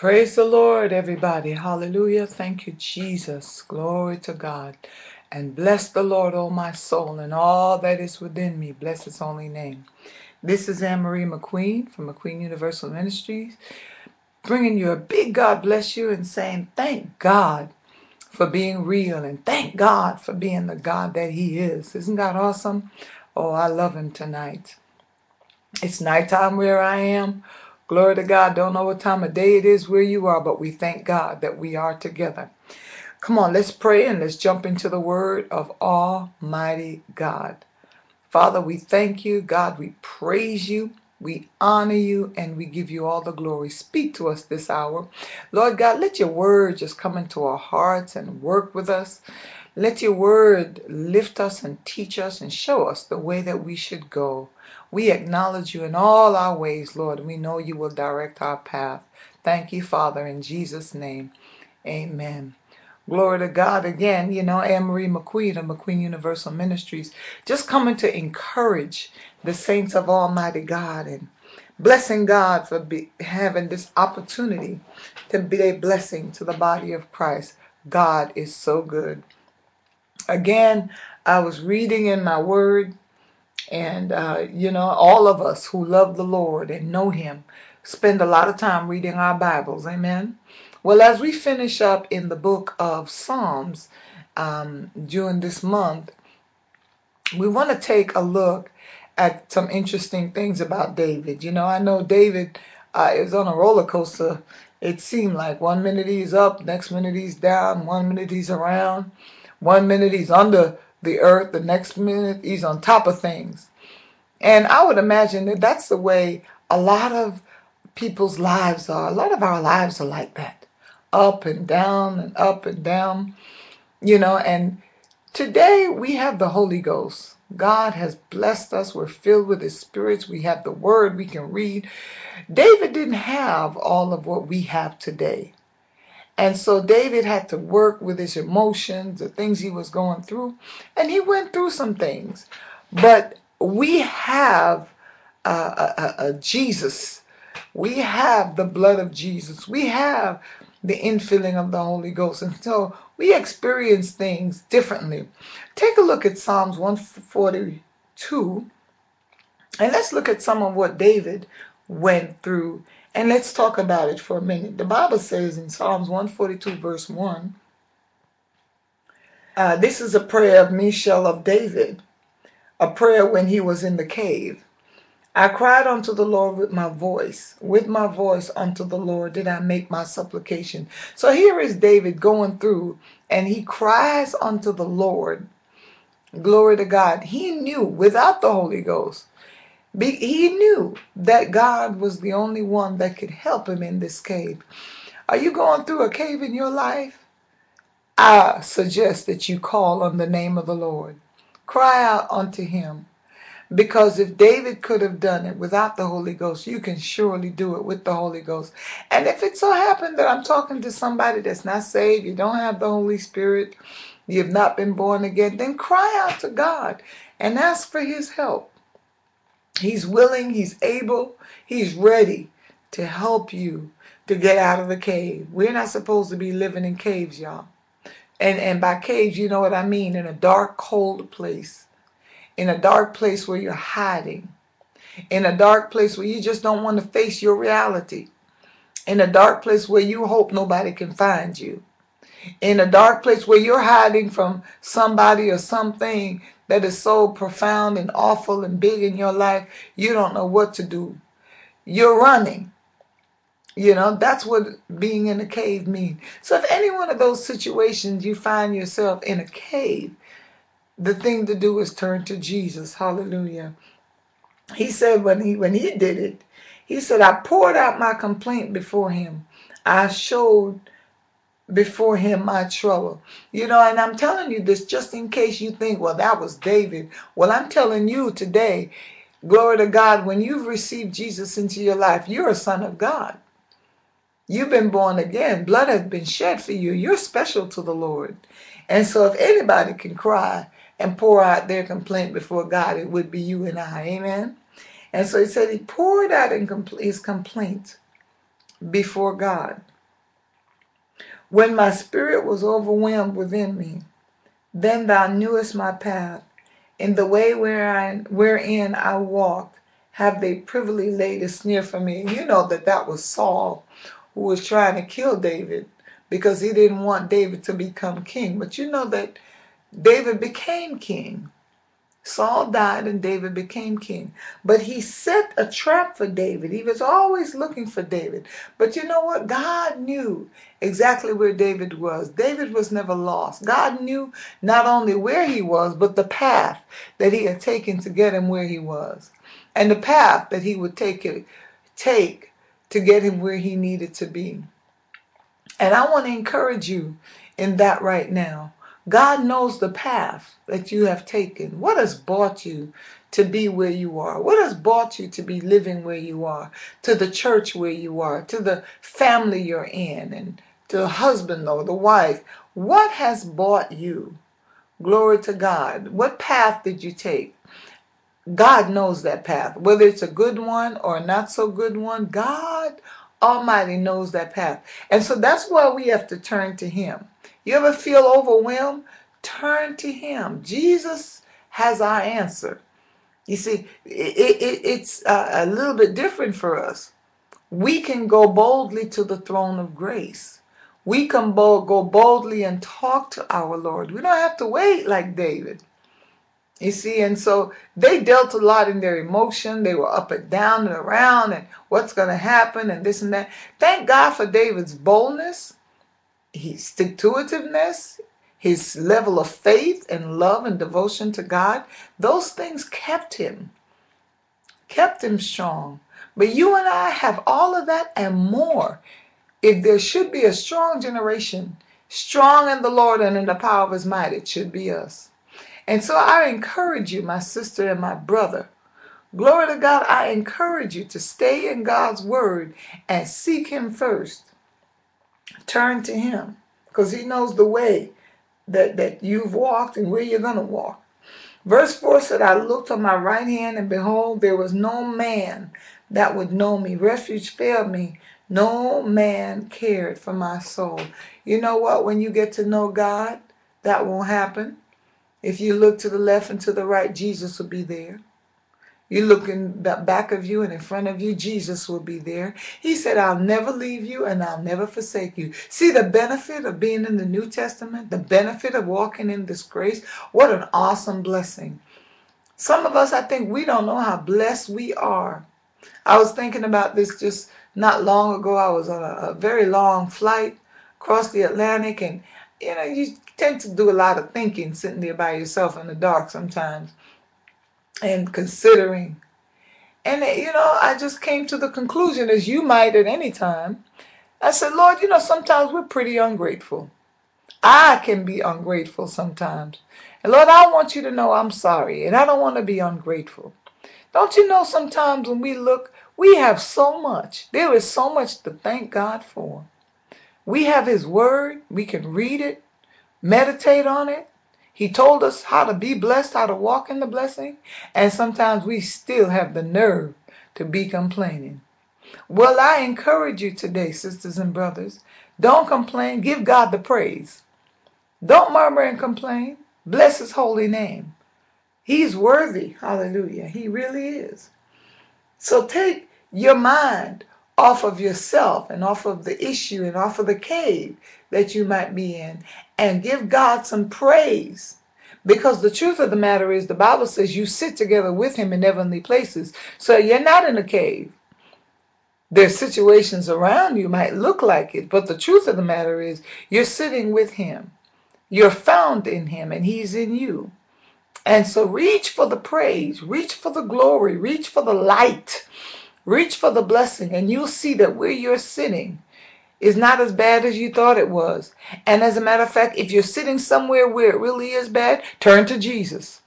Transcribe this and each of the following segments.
Praise the Lord, everybody. Hallelujah. Thank you, Jesus. Glory to God. And bless the Lord, O my soul, and all that is within me. Bless his holy name. This is Annmarie McQueen from McQueen Universal Ministries, bringing you a big God bless you and saying thank God for being real and thank God for being the God that he is. Isn't God awesome? Oh, I love him tonight. It's nighttime where I am. Glory to God. Don't know what time of day it is where you are, but we thank God that we are together. Come on, let's pray and let's jump into the word of Almighty God. Father, we thank you. God, we praise you. We honor you and we give you all the glory. Speak to us this hour. Lord God, let your word just come into our hearts and work with us. Let your word lift us and teach us and show us the way that we should go. We acknowledge you in all our ways, Lord. We know you will direct our path. Thank you, Father, in Jesus' name. Amen. Glory to God again. You know, Annmarie McQueen of McQueen Universal Ministries, just coming to encourage the saints of Almighty God and blessing God for be, having this opportunity to be a blessing to the body of Christ. God is so good. Again, I was reading in my word and, uh, you know, all of us who love the Lord and know Him spend a lot of time reading our Bibles. Amen. Well, as we finish up in the book of Psalms um, during this month, we want to take a look at some interesting things about David. You know, I know David uh, is on a roller coaster. It seemed like one minute he's up, next minute he's down, one minute he's around, one minute he's under the earth, the next minute he's on top of things. And I would imagine that that's the way a lot of people's lives are. A lot of our lives are like that up and down and up and down, you know. And today we have the Holy Ghost. God has blessed us. We're filled with His spirits. We have the Word we can read. David didn't have all of what we have today. And so David had to work with his emotions, the things he was going through, and he went through some things. But we have a, a, a Jesus. We have the blood of Jesus. We have the infilling of the Holy Ghost. And so we experience things differently. Take a look at Psalms 142 and let's look at some of what David went through and let's talk about it for a minute. The Bible says in Psalms 142, verse 1, uh, this is a prayer of Maschil of David, a prayer when he was in the cave. I cried unto the Lord with my voice. With my voice unto the Lord did I make my supplication. So here is David going through and he cries unto the Lord. Glory to God. He knew without the Holy Ghost, be- he knew that God was the only one that could help him in this cave. Are you going through a cave in your life? I suggest that you call on the name of the Lord. Cry out unto him. Because if David could have done it without the Holy Ghost, you can surely do it with the Holy Ghost. And if it so happened that I'm talking to somebody that's not saved, you don't have the Holy Spirit, you have not been born again, then cry out to God and ask for his help. He's willing, he's able, he's ready to help you to get out of the cave. We're not supposed to be living in caves, y'all. And and by caves, you know what I mean, in a dark, cold place in a dark place where you're hiding, in a dark place where you just don't want to face your reality, in a dark place where you hope nobody can find you, in a dark place where you're hiding from somebody or something that is so profound and awful and big in your life, you don't know what to do. You're running. You know, that's what being in a cave means. So if any one of those situations you find yourself in a cave, the thing to do is turn to Jesus. Hallelujah. He said when he when he did it, he said, I poured out my complaint before him. I showed before him my trouble. You know, and I'm telling you this just in case you think, well, that was David. Well, I'm telling you today, glory to God, when you've received Jesus into your life, you're a son of God. You've been born again. Blood has been shed for you. You're special to the Lord. And so if anybody can cry and pour out their complaint before God, it would be you and I. Amen. And so he said he poured out his complaint before God. When my spirit was overwhelmed within me, then thou knewest my path. In the way wherein, wherein I walked, have they privily laid a snare for me. You know that that was Saul who was trying to kill David because he didn't want David to become king. But you know that David became king. Saul died and David became king. But he set a trap for David. He was always looking for David. But you know what? God knew exactly where David was. David was never lost. God knew not only where he was, but the path that he had taken to get him where he was. And the path that he would take it, take to get him where he needed to be. And I want to encourage you in that right now. God knows the path that you have taken. What has brought you to be where you are? What has brought you to be living where you are? To the church where you are? To the family you're in? And to the husband or the wife? What has brought you? Glory to God. What path did you take? God knows that path. Whether it's a good one or a not so good one, God Almighty knows that path. And so that's why we have to turn to Him. You ever feel overwhelmed? Turn to Him. Jesus has our answer. You see, it, it, it's a, a little bit different for us. We can go boldly to the throne of grace. We can go boldly and talk to our Lord. We don't have to wait like David. You see, and so they dealt a lot in their emotion. They were up and down and around and what's going to happen and this and that. Thank God for David's boldness, his stick to itiveness, his level of faith and love and devotion to God. Those things kept him, kept him strong. But you and I have all of that and more. If there should be a strong generation, strong in the Lord and in the power of his might, it should be us. And so I encourage you, my sister and my brother. Glory to God, I encourage you to stay in God's word and seek Him first. Turn to Him because He knows the way that, that you've walked and where you're going to walk. Verse 4 said, I looked on my right hand, and behold, there was no man that would know me. Refuge failed me. No man cared for my soul. You know what? When you get to know God, that won't happen. If you look to the left and to the right, Jesus will be there. You look in the back of you and in front of you, Jesus will be there. He said, I'll never leave you and I'll never forsake you. See the benefit of being in the New Testament, the benefit of walking in this grace. What an awesome blessing. Some of us, I think, we don't know how blessed we are. I was thinking about this just not long ago. I was on a, a very long flight across the Atlantic and you know, you tend to do a lot of thinking sitting there by yourself in the dark sometimes and considering. And, you know, I just came to the conclusion, as you might at any time. I said, Lord, you know, sometimes we're pretty ungrateful. I can be ungrateful sometimes. And Lord, I want you to know I'm sorry, and I don't want to be ungrateful. Don't you know sometimes when we look, we have so much. There is so much to thank God for. We have His Word, we can read it, meditate on it. He told us how to be blessed, how to walk in the blessing, and sometimes we still have the nerve to be complaining. Well, I encourage you today, sisters and brothers, don't complain, give God the praise. Don't murmur and complain. Bless his holy name. He's worthy. Hallelujah. He really is. So take your mind off of yourself and off of the issue and off of the cave that you might be in and give God some praise. Because the truth of the matter is, the Bible says you sit together with Him in heavenly places. So you're not in a cave. There's situations around you might look like it, but the truth of the matter is, you're sitting with Him. You're found in Him, and He's in you. And so reach for the praise, reach for the glory, reach for the light, reach for the blessing, and you'll see that where you're sitting is not as bad as you thought it was. And as a matter of fact, if you're sitting somewhere where it really is bad, turn to Jesus.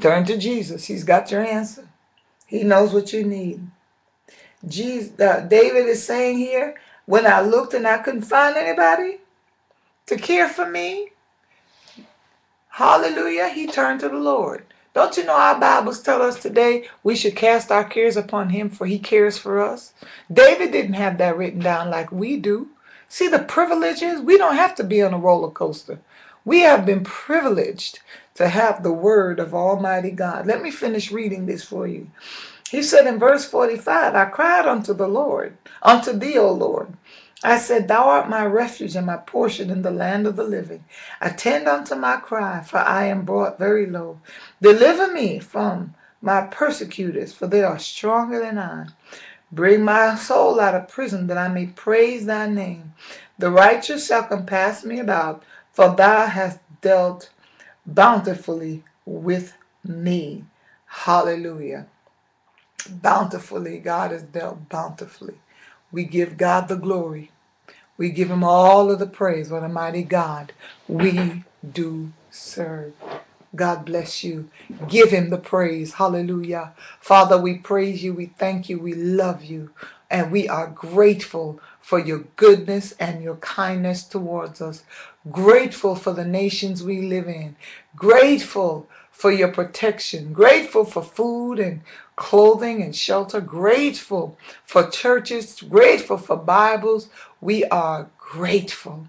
Turn to Jesus. He's got your answer. He knows what you need. Jesus, uh, David is saying here, when I looked and I couldn't find anybody to care for me, hallelujah, he turned to the Lord. Don't you know our Bibles tell us today we should cast our cares upon him for he cares for us? David didn't have that written down like we do. See the privileges? We don't have to be on a roller coaster. We have been privileged to have the word of Almighty God. Let me finish reading this for you. He said in verse 45, I cried unto the Lord, unto thee, O Lord. I said, Thou art my refuge and my portion in the land of the living. Attend unto my cry, for I am brought very low. Deliver me from my persecutors, for they are stronger than I. Bring my soul out of prison, that I may praise thy name. The righteous shall compass me about, for thou hast dealt bountifully with me. Hallelujah. Bountifully, God has dealt bountifully. We give God the glory. We give him all of the praise. What a mighty God we do serve. God bless you. Give him the praise. Hallelujah. Father, we praise you. We thank you. We love you. And we are grateful for your goodness and your kindness towards us. Grateful for the nations we live in. Grateful for your protection. Grateful for food and clothing and shelter. Grateful for churches. Grateful for Bibles. We are grateful.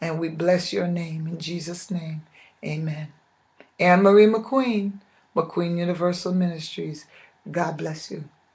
And we bless your name in Jesus' name. Amen. Annmarie McQueen, McQueen Universal Ministries. God bless you.